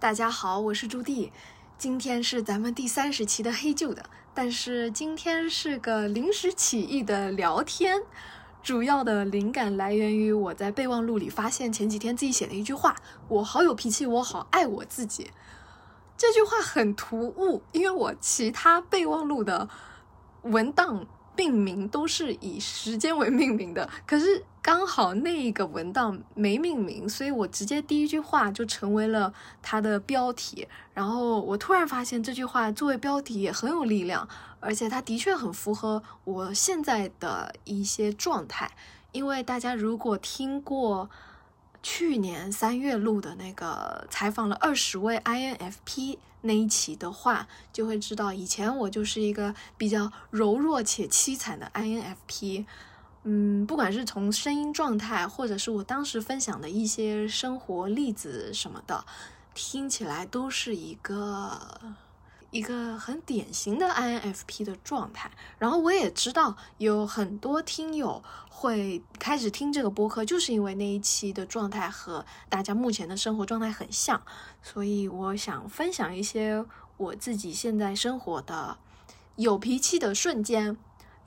大家好，我是朱棣，今天是咱们第三十期的黑旧的，但是今天是个临时起意的聊天，主要的灵感来源于我在备忘录里发现前几天自己写的一句话：“我好有脾气，我好爱我自己。”这句话很突兀，因为我其他备忘录的文档。命名都是以时间为命名的，可是刚好那一个文档没命名，所以我直接第一句话就成为了它的标题。然后我突然发现这句话作为标题也很有力量，而且它的确很符合我现在的一些状态。因为大家如果听过去年三月录的那个采访了二十位 INFP。那一期的话，就会知道以前我就是一个比较柔弱且凄惨的 INFP。嗯，不管是从声音状态，或者是我当时分享的一些生活例子什么的，听起来都是一个。一个很典型的 INFP 的状态，然后我也知道有很多听友会开始听这个播客，就是因为那一期的状态和大家目前的生活状态很像，所以我想分享一些我自己现在生活的有脾气的瞬间，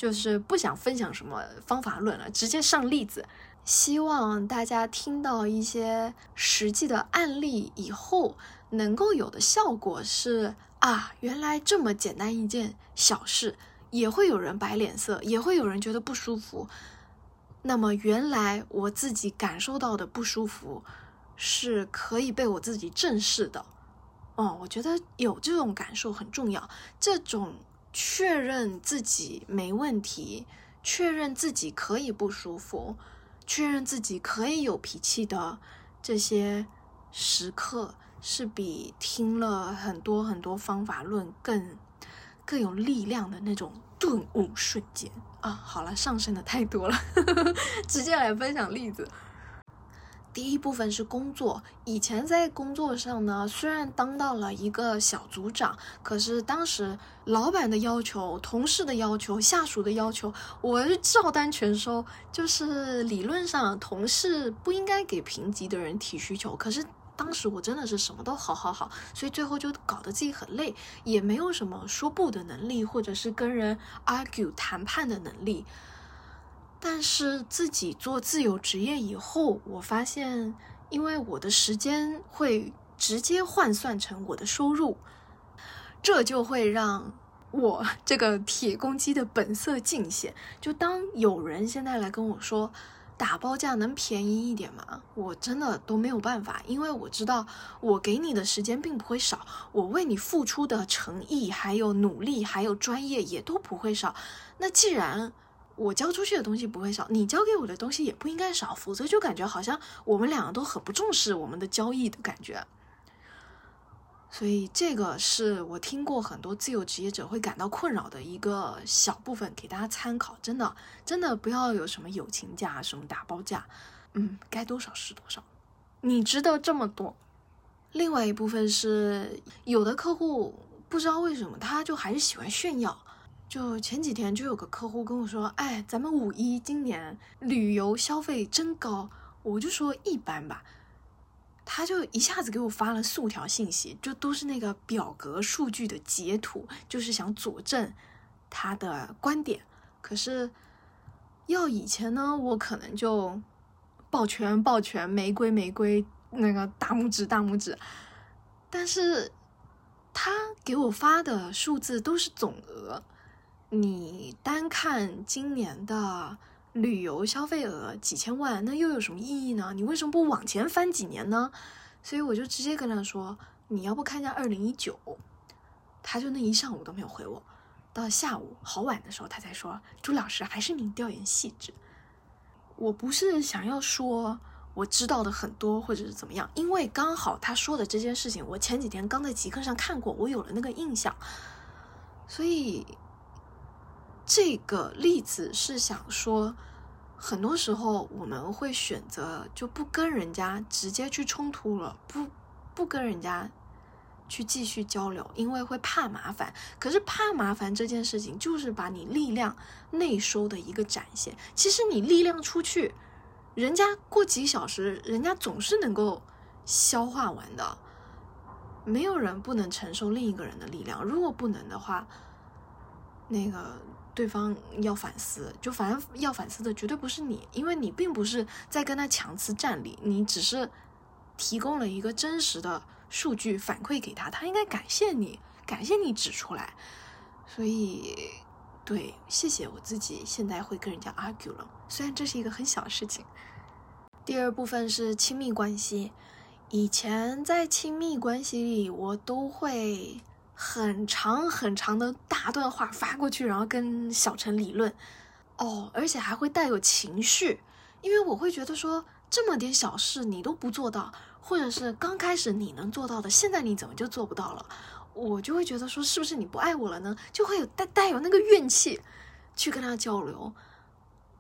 就是不想分享什么方法论了，直接上例子，希望大家听到一些实际的案例以后，能够有的效果是。啊，原来这么简单一件小事，也会有人摆脸色，也会有人觉得不舒服。那么，原来我自己感受到的不舒服，是可以被我自己正视的。哦，我觉得有这种感受很重要。这种确认自己没问题，确认自己可以不舒服，确认自己可以有脾气的这些时刻。是比听了很多很多方法论更更有力量的那种顿悟瞬间啊！好了，上升的太多了，直接来分享例子。第一部分是工作，以前在工作上呢，虽然当到了一个小组长，可是当时老板的要求、同事的要求、下属的要求，我是照单全收。就是理论上，同事不应该给评级的人提需求，可是。当时我真的是什么都好好好，所以最后就搞得自己很累，也没有什么说不的能力，或者是跟人 argue 谈判的能力。但是自己做自由职业以后，我发现，因为我的时间会直接换算成我的收入，这就会让我 这个铁公鸡的本色尽显。就当有人现在来跟我说。打包价能便宜一点吗？我真的都没有办法，因为我知道我给你的时间并不会少，我为你付出的诚意、还有努力、还有专业也都不会少。那既然我交出去的东西不会少，你交给我的东西也不应该少，否则就感觉好像我们两个都很不重视我们的交易的感觉。所以这个是我听过很多自由职业者会感到困扰的一个小部分，给大家参考。真的，真的不要有什么友情价、什么打包价，嗯，该多少是多少，你值得这么多。另外一部分是有的客户不知道为什么，他就还是喜欢炫耀。就前几天就有个客户跟我说：“哎，咱们五一今年旅游消费真高。”我就说一般吧。他就一下子给我发了数条信息，就都是那个表格数据的截图，就是想佐证他的观点。可是要以前呢，我可能就抱拳抱拳，玫瑰玫瑰，那个大拇指大拇指。但是他给我发的数字都是总额，你单看今年的。旅游消费额几千万，那又有什么意义呢？你为什么不往前翻几年呢？所以我就直接跟他说：“你要不看一下二零一九。”他就那一上午都没有回我，到下午好晚的时候他才说：“朱老师，还是您调研细致。”我不是想要说我知道的很多或者是怎么样，因为刚好他说的这件事情，我前几天刚在极客上看过，我有了那个印象，所以。这个例子是想说，很多时候我们会选择就不跟人家直接去冲突了，不不跟人家去继续交流，因为会怕麻烦。可是怕麻烦这件事情，就是把你力量内收的一个展现。其实你力量出去，人家过几小时，人家总是能够消化完的。没有人不能承受另一个人的力量。如果不能的话，那个对方要反思，就反正要反思的绝对不是你，因为你并不是在跟他强词战理，你只是提供了一个真实的数据反馈给他，他应该感谢你，感谢你指出来。所以，对，谢谢我自己，现在会跟人家 argue 了，虽然这是一个很小的事情。第二部分是亲密关系，以前在亲密关系里，我都会。很长很长的大段话发过去，然后跟小陈理论，哦，而且还会带有情绪，因为我会觉得说这么点小事你都不做到，或者是刚开始你能做到的，现在你怎么就做不到了？我就会觉得说是不是你不爱我了呢？就会有带带有那个怨气去跟他交流。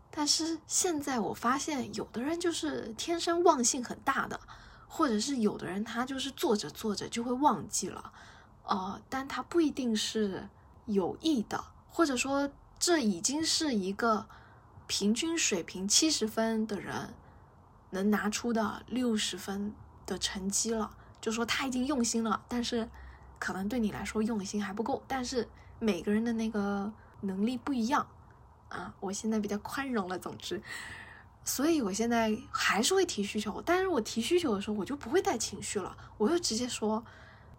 但是现在我发现，有的人就是天生忘性很大的，或者是有的人他就是做着做着就会忘记了。呃，但他不一定是有意的，或者说这已经是一个平均水平七十分的人能拿出的六十分的成绩了。就说他已经用心了，但是可能对你来说用心还不够。但是每个人的那个能力不一样啊，我现在比较宽容了。总之，所以我现在还是会提需求，但是我提需求的时候，我就不会带情绪了，我就直接说，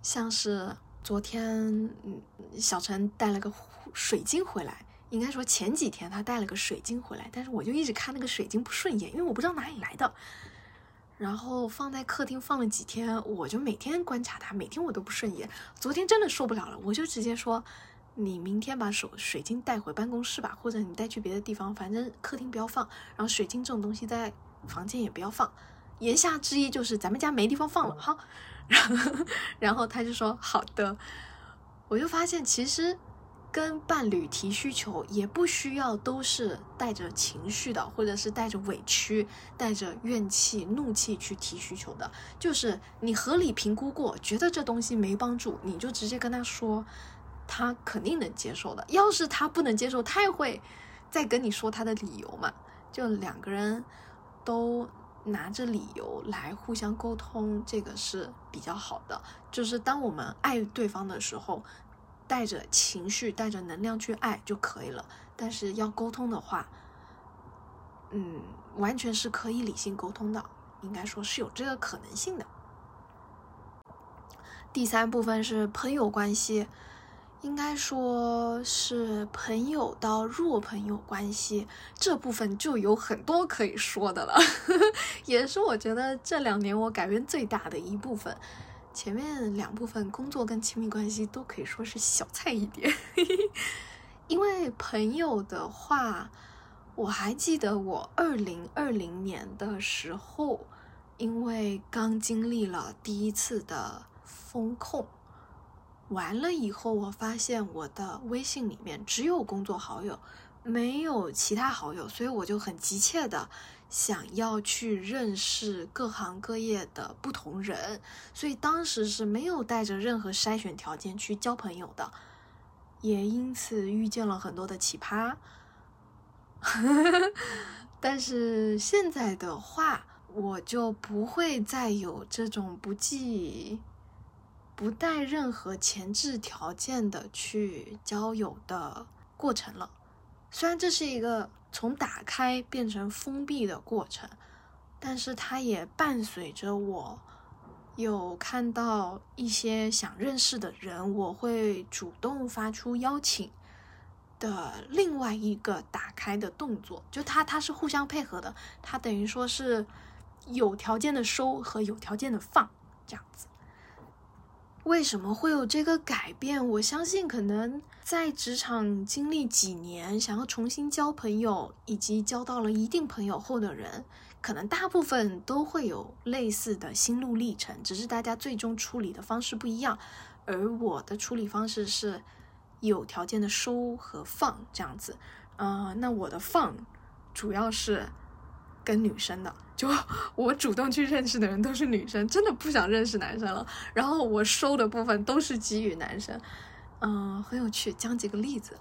像是。昨天，嗯，小陈带了个水晶回来。应该说前几天他带了个水晶回来，但是我就一直看那个水晶不顺眼，因为我不知道哪里来的。然后放在客厅放了几天，我就每天观察它，每天我都不顺眼。昨天真的受不了了，我就直接说：“你明天把手水晶带回办公室吧，或者你带去别的地方，反正客厅不要放。然后水晶这种东西在房间也不要放。”言下之意就是咱们家没地方放了，好。然后，然后他就说好的，我就发现其实跟伴侣提需求也不需要都是带着情绪的，或者是带着委屈、带着怨气、怒气去提需求的。就是你合理评估过，觉得这东西没帮助，你就直接跟他说，他肯定能接受的。要是他不能接受，他也会再跟你说他的理由嘛。就两个人都。拿着理由来互相沟通，这个是比较好的。就是当我们爱对方的时候，带着情绪、带着能量去爱就可以了。但是要沟通的话，嗯，完全是可以理性沟通的，应该说是有这个可能性的。第三部分是朋友关系。应该说是朋友到弱朋友关系这部分就有很多可以说的了，也是我觉得这两年我改变最大的一部分。前面两部分工作跟亲密关系都可以说是小菜一碟，因为朋友的话，我还记得我二零二零年的时候，因为刚经历了第一次的风控。完了以后，我发现我的微信里面只有工作好友，没有其他好友，所以我就很急切的想要去认识各行各业的不同人，所以当时是没有带着任何筛选条件去交朋友的，也因此遇见了很多的奇葩。但是现在的话，我就不会再有这种不计。不带任何前置条件的去交友的过程了，虽然这是一个从打开变成封闭的过程，但是它也伴随着我有看到一些想认识的人，我会主动发出邀请的另外一个打开的动作，就它它是互相配合的，它等于说是有条件的收和有条件的放这样子。为什么会有这个改变？我相信，可能在职场经历几年，想要重新交朋友，以及交到了一定朋友后的人，可能大部分都会有类似的心路历程，只是大家最终处理的方式不一样。而我的处理方式是有条件的收和放这样子。嗯，那我的放主要是。跟女生的，就 我主动去认识的人都是女生，真的不想认识男生了。然后我收的部分都是给予男生，嗯，很有趣。讲几个例子，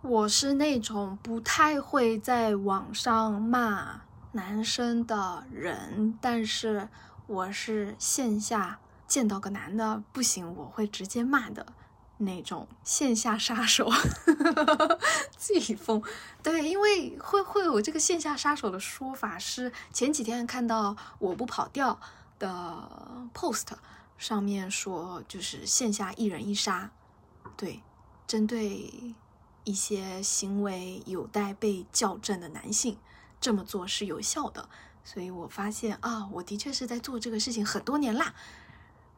我是那种不太会在网上骂男生的人，但是我是线下见到个男的不行，我会直接骂的那种线下杀手，自己疯。对，因为会会有这个线下杀手的说法，是前几天看到我不跑调的 post 上面说，就是线下一人一杀，对，针对一些行为有待被校正的男性，这么做是有效的。所以我发现啊，我的确是在做这个事情很多年啦。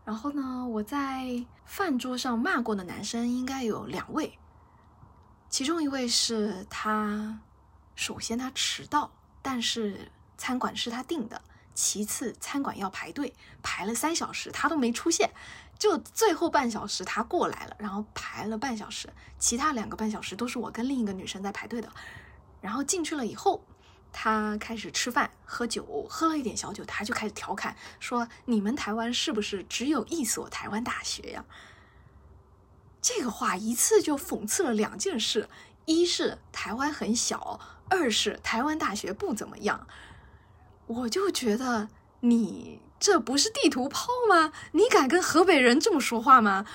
然后呢，我在饭桌上骂过的男生应该有两位，其中一位是他，首先他迟到，但是餐馆是他订的；其次餐馆要排队，排了三小时他都没出现，就最后半小时他过来了，然后排了半小时，其他两个半小时都是我跟另一个女生在排队的。然后进去了以后。他开始吃饭喝酒，喝了一点小酒，他就开始调侃说：“你们台湾是不是只有一所台湾大学呀？”这个话一次就讽刺了两件事：一是台湾很小，二是台湾大学不怎么样。我就觉得你这不是地图炮吗？你敢跟河北人这么说话吗？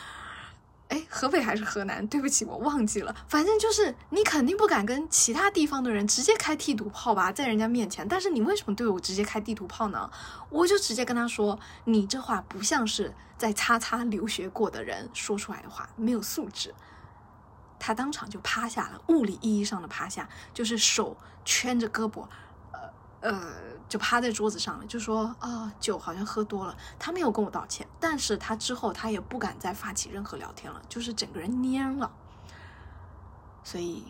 哎，河北还是河南？对不起，我忘记了。反正就是你肯定不敢跟其他地方的人直接开地图炮吧，在人家面前。但是你为什么对我直接开地图炮呢？我就直接跟他说，你这话不像是在擦擦留学过的人说出来的话，没有素质。他当场就趴下了，物理意义上的趴下，就是手圈着胳膊，呃。就趴在桌子上了，就说啊，酒好像喝多了。他没有跟我道歉，但是他之后他也不敢再发起任何聊天了，就是整个人蔫了。所以，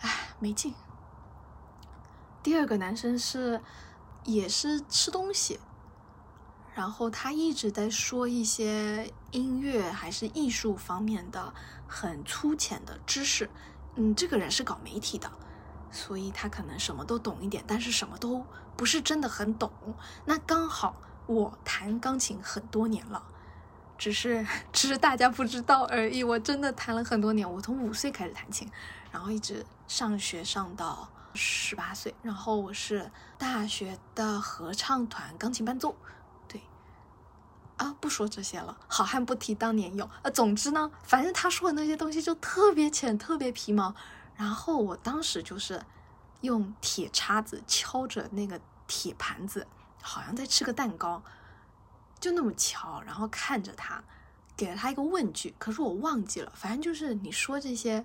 唉，没劲。第二个男生是，也是吃东西，然后他一直在说一些音乐还是艺术方面的很粗浅的知识。嗯，这个人是搞媒体的。所以他可能什么都懂一点，但是什么都不是真的很懂。那刚好我弹钢琴很多年了，只是只是大家不知道而已。我真的弹了很多年，我从五岁开始弹琴，然后一直上学上到十八岁，然后我是大学的合唱团钢琴伴奏。对，啊，不说这些了，好汉不提当年勇。呃，总之呢，反正他说的那些东西就特别浅，特别皮毛。然后我当时就是用铁叉子敲着那个铁盘子，好像在吃个蛋糕，就那么敲，然后看着他，给了他一个问句，可是我忘记了。反正就是你说这些，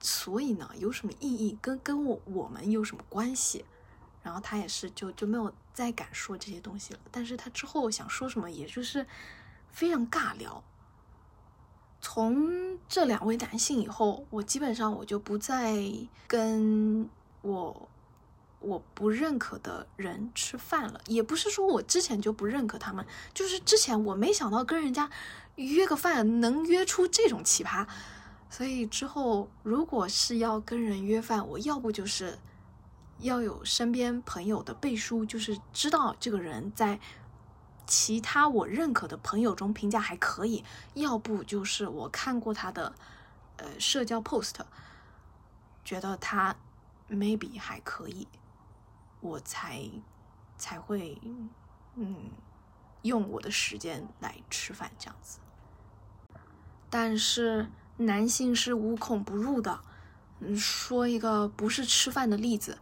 所以呢有什么意义？跟跟我我们有什么关系？然后他也是就就没有再敢说这些东西了。但是他之后想说什么，也就是非常尬聊。从这两位男性以后，我基本上我就不再跟我我不认可的人吃饭了。也不是说我之前就不认可他们，就是之前我没想到跟人家约个饭能约出这种奇葩。所以之后如果是要跟人约饭，我要不就是要有身边朋友的背书，就是知道这个人在。其他我认可的朋友中评价还可以，要不就是我看过他的呃社交 post，觉得他 maybe 还可以，我才才会嗯用我的时间来吃饭这样子。但是男性是无孔不入的，嗯，说一个不是吃饭的例子。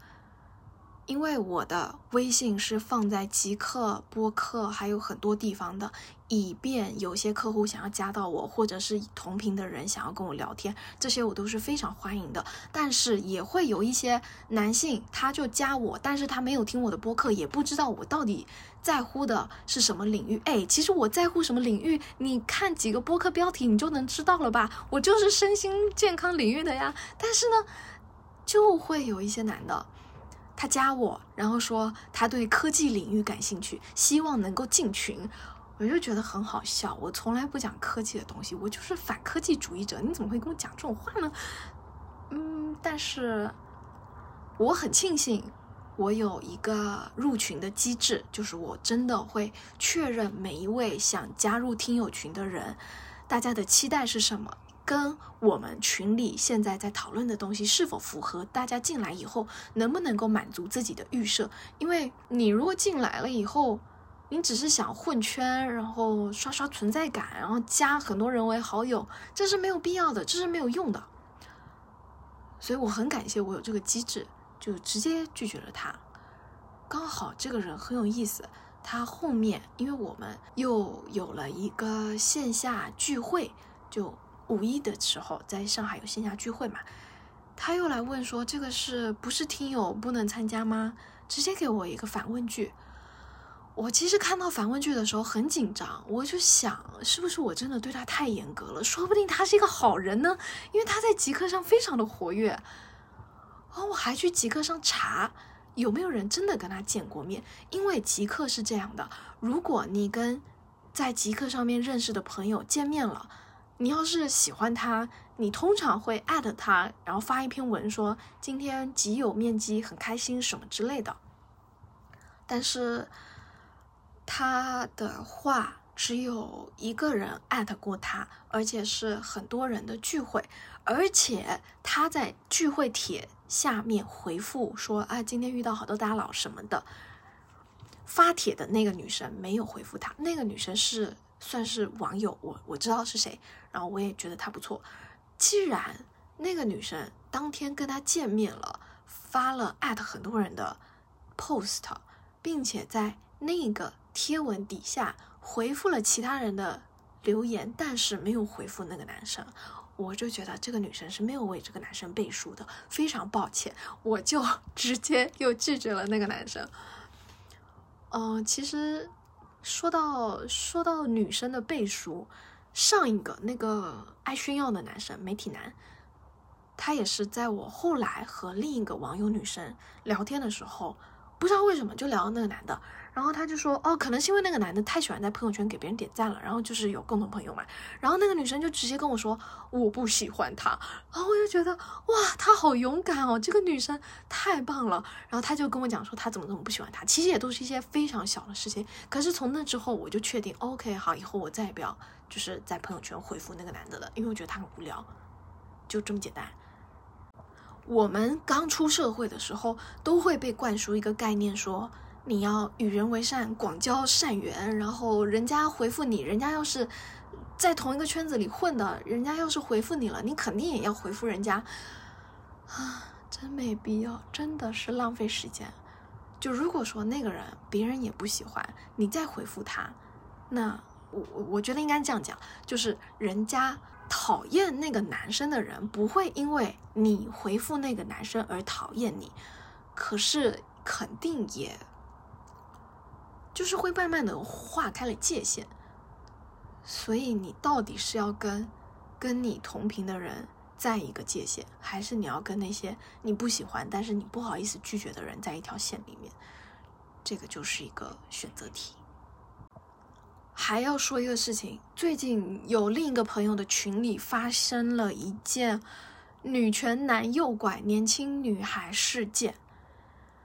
因为我的微信是放在极客播客还有很多地方的，以便有些客户想要加到我，或者是同频的人想要跟我聊天，这些我都是非常欢迎的。但是也会有一些男性，他就加我，但是他没有听我的播客，也不知道我到底在乎的是什么领域。哎，其实我在乎什么领域，你看几个播客标题你就能知道了吧？我就是身心健康领域的呀。但是呢，就会有一些男的。他加我，然后说他对科技领域感兴趣，希望能够进群，我就觉得很好笑。我从来不讲科技的东西，我就是反科技主义者。你怎么会跟我讲这种话呢？嗯，但是我很庆幸我有一个入群的机制，就是我真的会确认每一位想加入听友群的人，大家的期待是什么。跟我们群里现在在讨论的东西是否符合？大家进来以后能不能够满足自己的预设？因为你如果进来了以后，你只是想混圈，然后刷刷存在感，然后加很多人为好友，这是没有必要的，这是没有用的。所以我很感谢我有这个机制，就直接拒绝了他。刚好这个人很有意思，他后面因为我们又有了一个线下聚会，就五一的时候在上海有线下聚会嘛。他又来问说：“这个是不是听友不能参加吗？”直接给我一个反问句。我其实看到反问句的时候很紧张，我就想，是不是我真的对他太严格了？说不定他是一个好人呢，因为他在极客上非常的活跃。哦，我还去极客上查有没有人真的跟他见过面，因为极客是这样的：如果你跟在极客上面认识的朋友见面了，你要是喜欢他。你通常会艾特他，然后发一篇文说今天极有面积很开心什么之类的。但是他的话只有一个人艾特过他，而且是很多人的聚会，而且他在聚会帖下面回复说啊今天遇到好多大佬什么的。发帖的那个女生没有回复他，那个女生是算是网友，我我知道是谁，然后我也觉得他不错。既然那个女生当天跟他见面了，发了艾特很多人的 post，并且在那个贴文底下回复了其他人的留言，但是没有回复那个男生，我就觉得这个女生是没有为这个男生背书的，非常抱歉，我就 直接又拒绝了那个男生。嗯，其实说到说到女生的背书。上一个那个爱炫耀的男生，媒体男，他也是在我后来和另一个网友女生聊天的时候，不知道为什么就聊到那个男的，然后他就说，哦，可能是因为那个男的太喜欢在朋友圈给别人点赞了，然后就是有共同朋友嘛，然后那个女生就直接跟我说，我不喜欢他，然后我就觉得，哇，他好勇敢哦，这个女生太棒了，然后他就跟我讲说，他怎么怎么不喜欢他，其实也都是一些非常小的事情，可是从那之后我就确定，OK，好，以后我再也不要。就是在朋友圈回复那个男的了，因为我觉得他很无聊，就这么简单。我们刚出社会的时候，都会被灌输一个概念，说你要与人为善，广交善缘。然后人家回复你，人家要是在同一个圈子里混的，人家要是回复你了，你肯定也要回复人家。啊，真没必要，真的是浪费时间。就如果说那个人别人也不喜欢，你再回复他，那。我我我觉得应该这样讲，就是人家讨厌那个男生的人，不会因为你回复那个男生而讨厌你，可是肯定也，就是会慢慢的划开了界限。所以你到底是要跟跟你同频的人在一个界限，还是你要跟那些你不喜欢但是你不好意思拒绝的人在一条线里面？这个就是一个选择题。还要说一个事情，最近有另一个朋友的群里发生了一件女权男诱拐年轻女孩事件。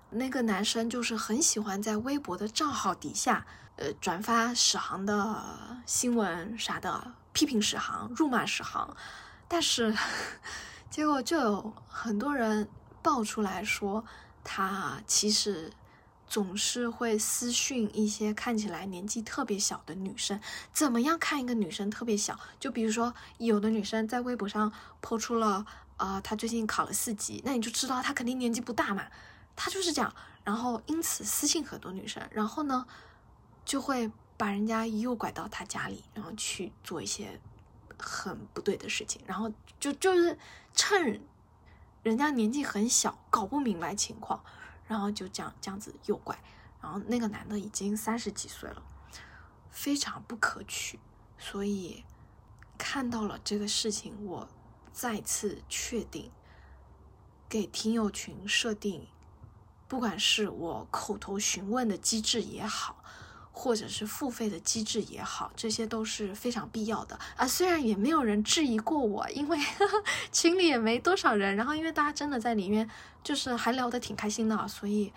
那个男生就是很喜欢在微博的账号底下，呃，转发史航的新闻啥的，批评史航，辱骂史航。但是结果就有很多人爆出来说，他其实。总是会私讯一些看起来年纪特别小的女生，怎么样看一个女生特别小？就比如说，有的女生在微博上抛出了，呃，她最近考了四级，那你就知道她肯定年纪不大嘛。他就是这样，然后因此私信很多女生，然后呢，就会把人家诱拐到他家里，然后去做一些很不对的事情，然后就就是趁人家年纪很小，搞不明白情况。然后就这样这样子诱拐，然后那个男的已经三十几岁了，非常不可取。所以看到了这个事情，我再次确定，给听友群设定，不管是我口头询问的机制也好。或者是付费的机制也好，这些都是非常必要的啊。虽然也没有人质疑过我，因为 群里也没多少人，然后因为大家真的在里面就是还聊得挺开心的，所以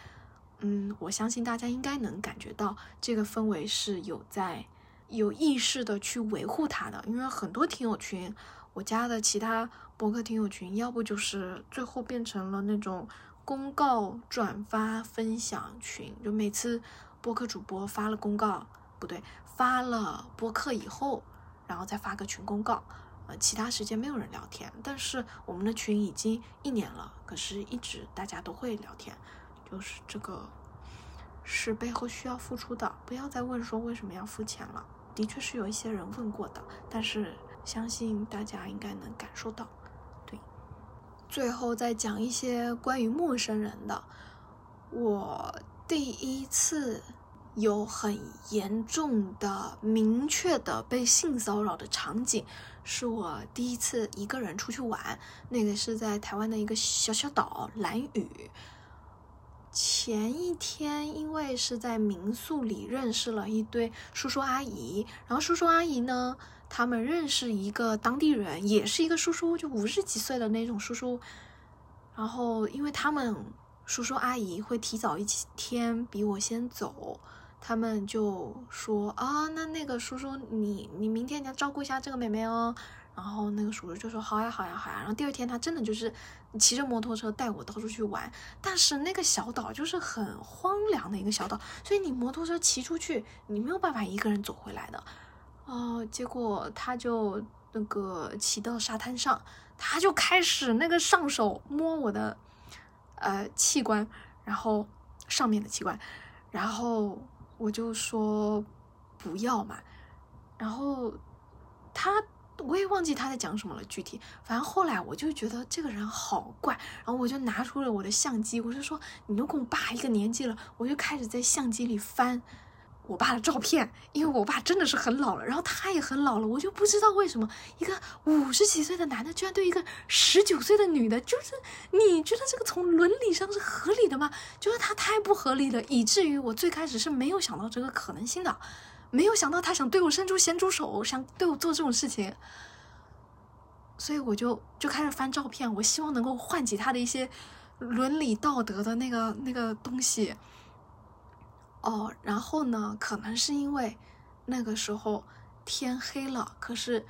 嗯，我相信大家应该能感觉到这个氛围是有在有意识的去维护它的。因为很多听友群，我加的其他博客听友群，要不就是最后变成了那种公告、转发、分享群，就每次。播客主播发了公告，不对，发了播客以后，然后再发个群公告。呃，其他时间没有人聊天，但是我们的群已经一年了，可是一直大家都会聊天，就是这个是背后需要付出的。不要再问说为什么要付钱了，的确是有一些人问过的，但是相信大家应该能感受到。最后再讲一些关于陌生人的，我第一次。有很严重的、明确的被性骚扰的场景，是我第一次一个人出去玩。那个是在台湾的一个小小岛蓝屿。前一天，因为是在民宿里认识了一堆叔叔阿姨，然后叔叔阿姨呢，他们认识一个当地人，也是一个叔叔，就五十几岁的那种叔叔。然后，因为他们叔叔阿姨会提早一天比我先走。他们就说啊，那那个叔叔，你你明天你要照顾一下这个妹妹哦。然后那个叔叔就说好呀好呀好呀。然后第二天他真的就是骑着摩托车带我到处去玩。但是那个小岛就是很荒凉的一个小岛，所以你摩托车骑出去，你没有办法一个人走回来的。哦，结果他就那个骑到沙滩上，他就开始那个上手摸我的呃器官，然后上面的器官，然后。我就说不要嘛，然后他我也忘记他在讲什么了，具体反正后来我就觉得这个人好怪，然后我就拿出了我的相机，我就说你都跟我爸一个年纪了，我就开始在相机里翻。我爸的照片，因为我爸真的是很老了，然后他也很老了，我就不知道为什么一个五十几岁的男的居然对一个十九岁的女的，就是你觉得这个从伦理上是合理的吗？就是他太不合理了，以至于我最开始是没有想到这个可能性的，没有想到他想对我伸出咸猪手，想对我做这种事情，所以我就就开始翻照片，我希望能够唤起他的一些伦理道德的那个那个东西。哦，然后呢？可能是因为那个时候天黑了，可是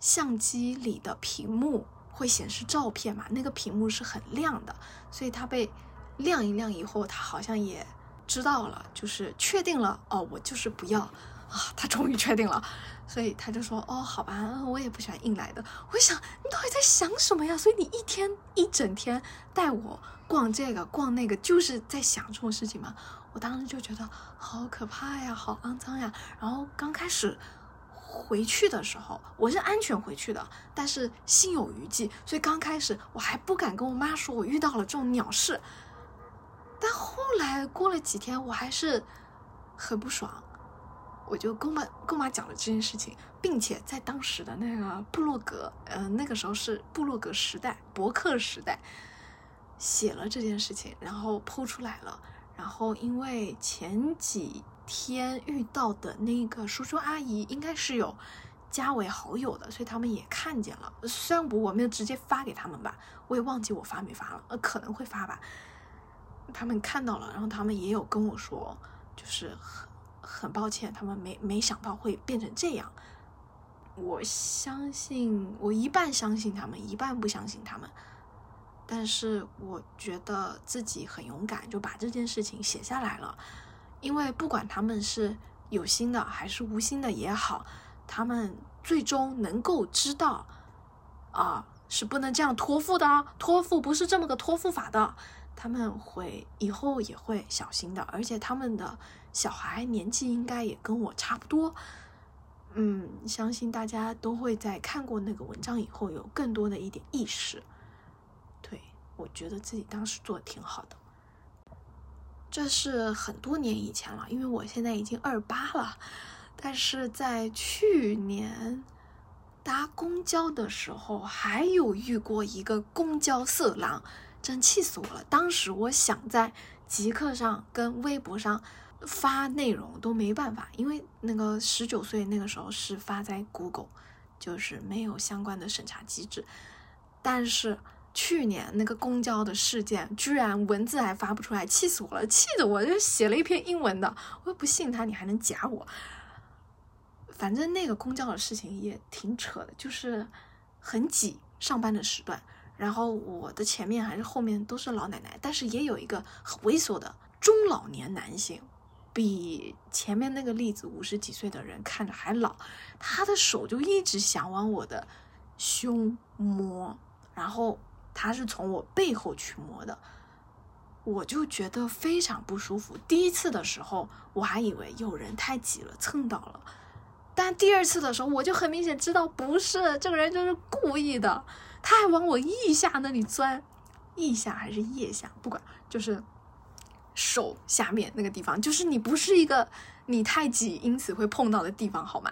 相机里的屏幕会显示照片嘛，那个屏幕是很亮的，所以它被亮一亮以后，他好像也知道了，就是确定了。哦，我就是不要啊，他终于确定了，所以他就说：“哦，好吧，我也不喜欢硬来的。”我想，你到底在想什么呀？所以你一天一整天带我逛这个逛那个，就是在想这种事情吗？我当时就觉得好可怕呀，好肮脏呀。然后刚开始回去的时候，我是安全回去的，但是心有余悸，所以刚开始我还不敢跟我妈说我遇到了这种鸟事。但后来过了几天，我还是很不爽，我就跟妈跟我妈讲了这件事情，并且在当时的那个部落格，呃，那个时候是部落格时代、博客时代，写了这件事情，然后剖出来了。然后，因为前几天遇到的那个叔叔阿姨应该是有加为好友的，所以他们也看见了。虽然我我没有直接发给他们吧，我也忘记我发没发了，呃，可能会发吧。他们看到了，然后他们也有跟我说，就是很很抱歉，他们没没想到会变成这样。我相信，我一半相信他们，一半不相信他们。但是我觉得自己很勇敢，就把这件事情写下来了。因为不管他们是有心的还是无心的也好，他们最终能够知道，啊，是不能这样托付的，托付不是这么个托付法的。他们会以后也会小心的，而且他们的小孩年纪应该也跟我差不多。嗯，相信大家都会在看过那个文章以后，有更多的一点意识。对我觉得自己当时做的挺好的，这是很多年以前了，因为我现在已经二八了。但是在去年搭公交的时候，还有遇过一个公交色狼，真气死我了。当时我想在极客上跟微博上发内容都没办法，因为那个十九岁那个时候是发在 Google，就是没有相关的审查机制，但是。去年那个公交的事件，居然文字还发不出来，气死我了！气得我就写了一篇英文的，我又不信他，你还能假我？反正那个公交的事情也挺扯的，就是很挤，上班的时段，然后我的前面还是后面都是老奶奶，但是也有一个很猥琐的中老年男性，比前面那个例子五十几岁的人看着还老，他的手就一直想往我的胸摸，然后他是从我背后去摸的，我就觉得非常不舒服。第一次的时候我还以为有人太挤了蹭到了，但第二次的时候我就很明显知道不是这个人就是故意的，他还往我腋下那里钻，腋下还是腋下，不管就是。手下面那个地方，就是你不是一个你太挤，因此会碰到的地方，好吗？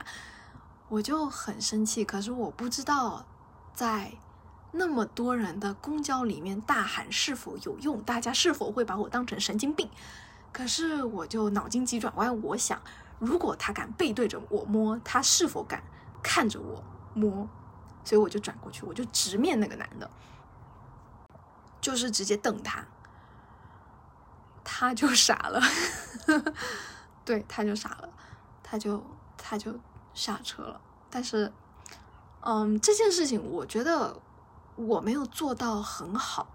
我就很生气，可是我不知道在那么多人的公交里面大喊是否有用，大家是否会把我当成神经病？可是我就脑筋急转弯，我想，如果他敢背对着我摸，他是否敢看着我摸？所以我就转过去，我就直面那个男的，就是直接瞪他。他就傻了，对，他就傻了，他就他就下车了。但是，嗯，这件事情我觉得我没有做到很好。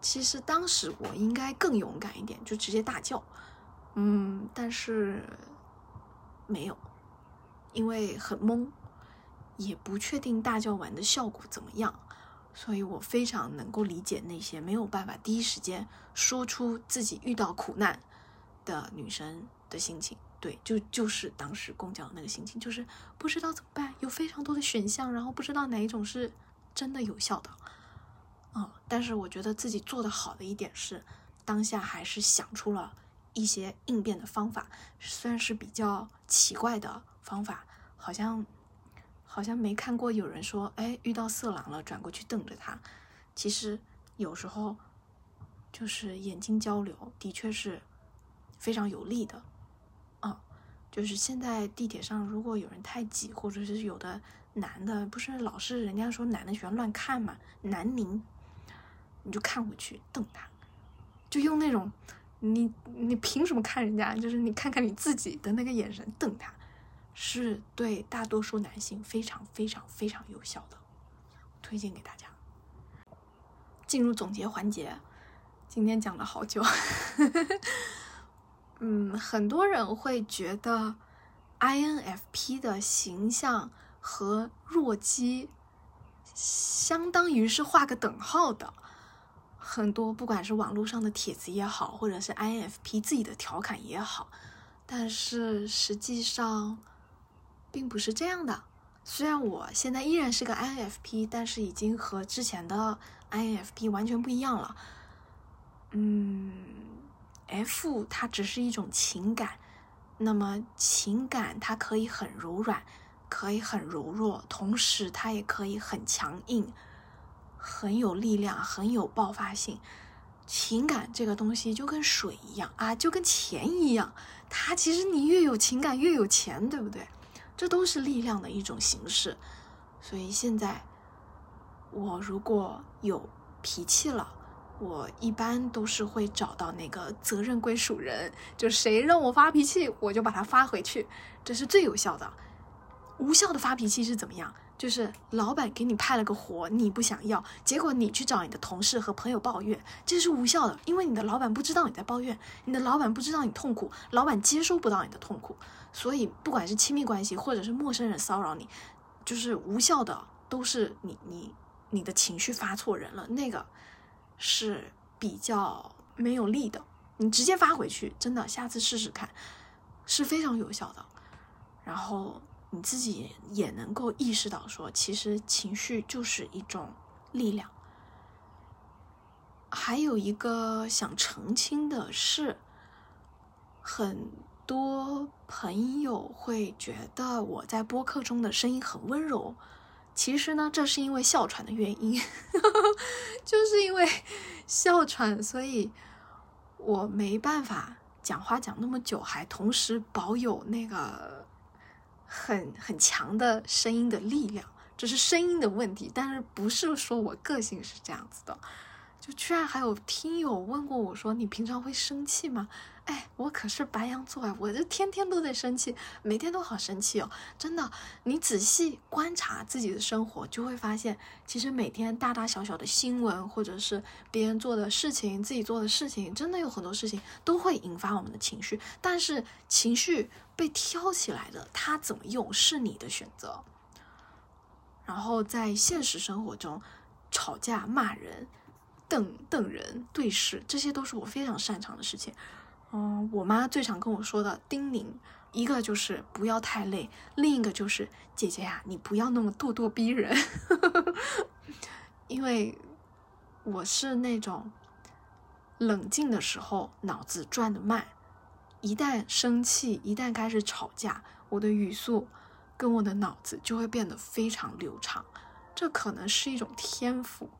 其实当时我应该更勇敢一点，就直接大叫。嗯，但是没有，因为很懵，也不确定大叫完的效果怎么样。所以我非常能够理解那些没有办法第一时间说出自己遇到苦难的女生的心情。对，就就是当时公交那个心情，就是不知道怎么办，有非常多的选项，然后不知道哪一种是真的有效的。嗯，但是我觉得自己做的好的一点是，当下还是想出了一些应变的方法，虽然是比较奇怪的方法，好像。好像没看过有人说，哎，遇到色狼了，转过去瞪着他。其实有时候就是眼睛交流，的确是非常有利的。啊，就是现在地铁上，如果有人太挤，或者是有的男的，不是老是人家说男的喜欢乱看嘛，南宁，你就看过去瞪他，就用那种你你凭什么看人家？就是你看看你自己的那个眼神瞪他。是对大多数男性非常非常非常有效的，推荐给大家。进入总结环节，今天讲了好久。嗯，很多人会觉得 INFP 的形象和弱鸡相当于是画个等号的。很多不管是网络上的帖子也好，或者是 INFP 自己的调侃也好，但是实际上。并不是这样的，虽然我现在依然是个 INFP，但是已经和之前的 INFP 完全不一样了。嗯，F 它只是一种情感，那么情感它可以很柔软，可以很柔弱，同时它也可以很强硬，很有力量，很有爆发性。情感这个东西就跟水一样啊，就跟钱一样，它其实你越有情感越有钱，对不对？这都是力量的一种形式，所以现在我如果有脾气了，我一般都是会找到那个责任归属人，就谁让我发脾气，我就把他发回去，这是最有效的。无效的发脾气是怎么样？就是老板给你派了个活，你不想要，结果你去找你的同事和朋友抱怨，这是无效的，因为你的老板不知道你在抱怨，你的老板不知道你痛苦，老板接收不到你的痛苦，所以不管是亲密关系或者是陌生人骚扰你，就是无效的，都是你你你的情绪发错人了，那个是比较没有力的，你直接发回去，真的，下次试试看，是非常有效的，然后。你自己也能够意识到，说其实情绪就是一种力量。还有一个想澄清的是，很多朋友会觉得我在播客中的声音很温柔，其实呢，这是因为哮喘的原因，就是因为哮喘，所以我没办法讲话讲那么久，还同时保有那个。很很强的声音的力量，这是声音的问题，但是不是说我个性是这样子的，就居然还有听友问过我说：“你平常会生气吗？”哎，我可是白羊座啊，我这天天都在生气，每天都好生气哦。真的，你仔细观察自己的生活，就会发现，其实每天大大小小的新闻，或者是别人做的事情，自己做的事情，真的有很多事情都会引发我们的情绪。但是情绪被挑起来的，它怎么用是你的选择。然后在现实生活中，吵架、骂人、瞪瞪人、对视，这些都是我非常擅长的事情。嗯，我妈最常跟我说的叮咛，一个就是不要太累，另一个就是姐姐呀，你不要那么咄咄逼人，因为我是那种冷静的时候脑子转的慢，一旦生气，一旦开始吵架，我的语速跟我的脑子就会变得非常流畅，这可能是一种天赋。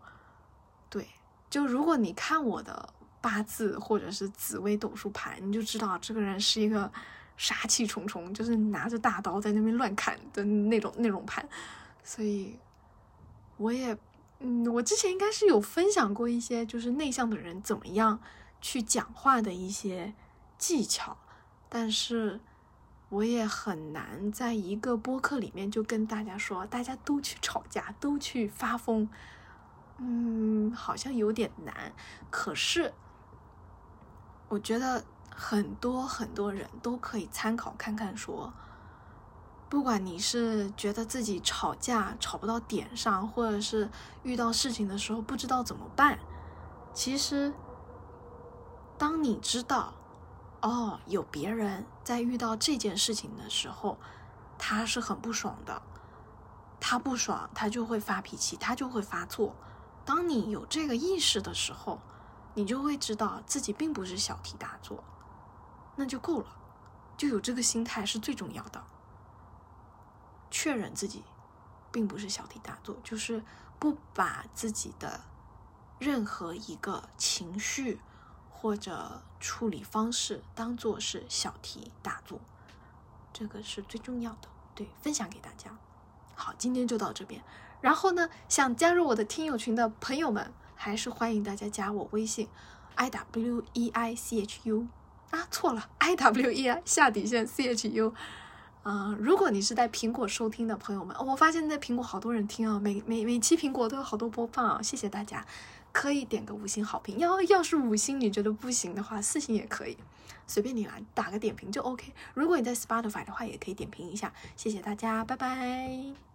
对，就如果你看我的。八字或者是紫微斗数盘，你就知道这个人是一个杀气重重，就是拿着大刀在那边乱砍的那种那种盘。所以，我也，嗯，我之前应该是有分享过一些，就是内向的人怎么样去讲话的一些技巧，但是我也很难在一个播客里面就跟大家说，大家都去吵架，都去发疯，嗯，好像有点难。可是。我觉得很多很多人都可以参考看看，说，不管你是觉得自己吵架吵不到点上，或者是遇到事情的时候不知道怎么办，其实，当你知道，哦，有别人在遇到这件事情的时候，他是很不爽的，他不爽，他就会发脾气，他就会发作。当你有这个意识的时候，你就会知道自己并不是小题大做，那就够了，就有这个心态是最重要的。确认自己并不是小题大做，就是不把自己的任何一个情绪或者处理方式当做是小题大做，这个是最重要的。对，分享给大家。好，今天就到这边。然后呢，想加入我的听友群的朋友们。还是欢迎大家加我微信，i w e i c h u 啊，错了，i w e i 下底线 c h u 啊。如果你是在苹果收听的朋友们，我发现在苹果好多人听啊，每每每期苹果都有好多播放啊，谢谢大家，可以点个五星好评。要要是五星你觉得不行的话，四星也可以，随便你来打个点评就 OK。如果你在 Spotify 的话，也可以点评一下，谢谢大家，拜拜。